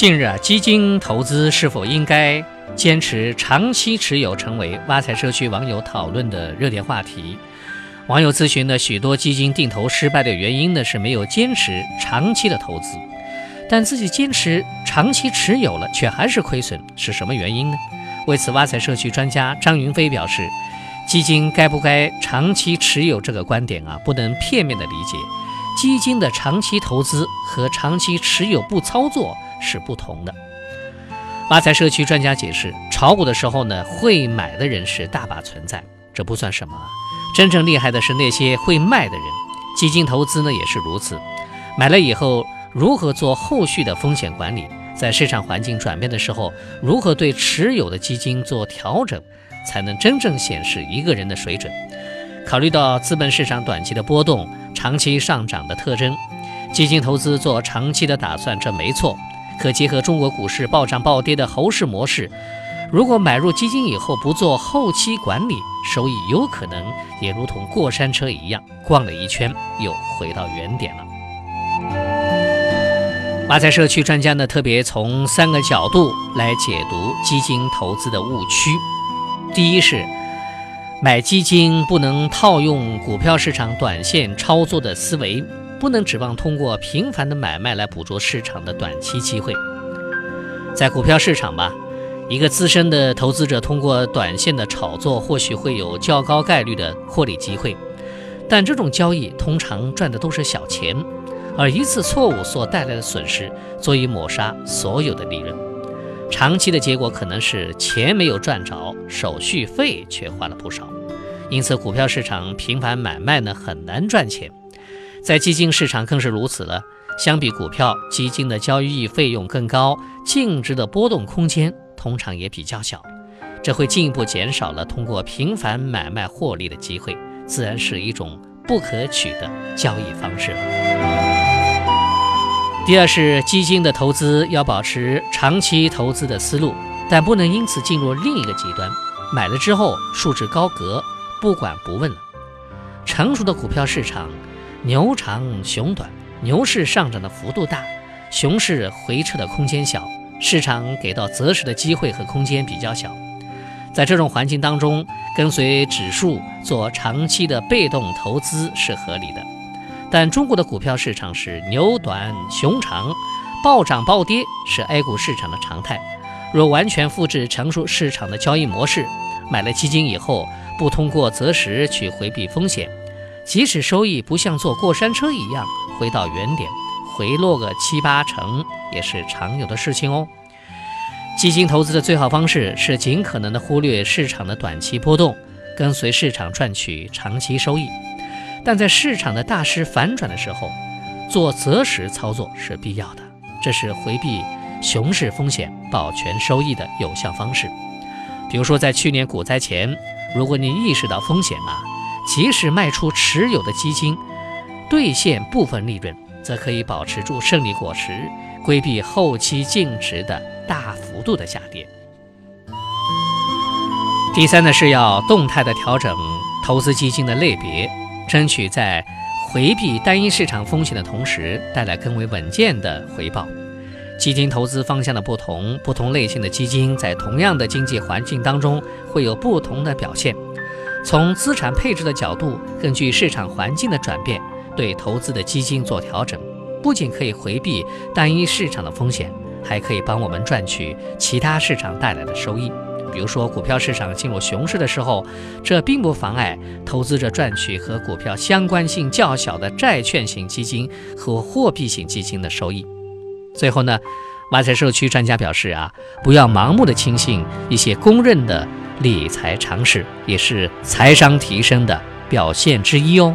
近日啊，基金投资是否应该坚持长期持有，成为挖财社区网友讨论的热点话题。网友咨询的许多基金定投失败的原因呢，是没有坚持长期的投资，但自己坚持长期持有了，却还是亏损，是什么原因呢？为此，挖财社区专家张云飞表示，基金该不该长期持有这个观点啊，不能片面的理解。基金的长期投资和长期持有不操作。是不同的。挖财社区专家解释，炒股的时候呢，会买的人是大把存在，这不算什么。真正厉害的是那些会卖的人。基金投资呢也是如此，买了以后如何做后续的风险管理，在市场环境转变的时候，如何对持有的基金做调整，才能真正显示一个人的水准。考虑到资本市场短期的波动、长期上涨的特征，基金投资做长期的打算，这没错。可结合中国股市暴涨暴跌的猴市模式，如果买入基金以后不做后期管理，收益有可能也如同过山车一样，逛了一圈又回到原点了。挖财社区专家呢，特别从三个角度来解读基金投资的误区。第一是买基金不能套用股票市场短线操作的思维。不能指望通过频繁的买卖来捕捉市场的短期机会。在股票市场吧，一个资深的投资者通过短线的炒作，或许会有较高概率的获利机会，但这种交易通常赚的都是小钱，而一次错误所带来的损失足以抹杀所有的利润。长期的结果可能是钱没有赚着，手续费却花了不少。因此，股票市场频繁买卖呢，很难赚钱。在基金市场更是如此了。相比股票，基金的交易费用更高，净值的波动空间通常也比较小，这会进一步减少了通过频繁买卖获利的机会，自然是一种不可取的交易方式。第二是基金的投资要保持长期投资的思路，但不能因此进入另一个极端，买了之后束之高阁，不管不问了。成熟的股票市场。牛长熊短，牛市上涨的幅度大，熊市回撤的空间小，市场给到择时的机会和空间比较小。在这种环境当中，跟随指数做长期的被动投资是合理的。但中国的股票市场是牛短熊长，暴涨暴跌是 A 股市场的常态。若完全复制成熟市场的交易模式，买了基金以后，不通过择时去回避风险。即使收益不像坐过山车一样回到原点，回落个七八成也是常有的事情哦。基金投资的最好方式是尽可能的忽略市场的短期波动，跟随市场赚取长期收益。但在市场的大势反转的时候，做择时操作是必要的，这是回避熊市风险、保全收益的有效方式。比如说，在去年股灾前，如果你意识到风险啊。即使卖出持有的基金，兑现部分利润，则可以保持住胜利果实，规避后期净值的大幅度的下跌。第三呢，是要动态的调整投资基金的类别，争取在回避单一市场风险的同时，带来更为稳健的回报。基金投资方向的不同，不同类型的基金在同样的经济环境当中会有不同的表现。从资产配置的角度，根据市场环境的转变，对投资的基金做调整，不仅可以回避单一市场的风险，还可以帮我们赚取其他市场带来的收益。比如说，股票市场进入熊市的时候，这并不妨碍投资者赚取和股票相关性较小的债券型基金和货币型基金的收益。最后呢，挖财社区专家表示啊，不要盲目的轻信一些公认的。理财常识也是财商提升的表现之一哦。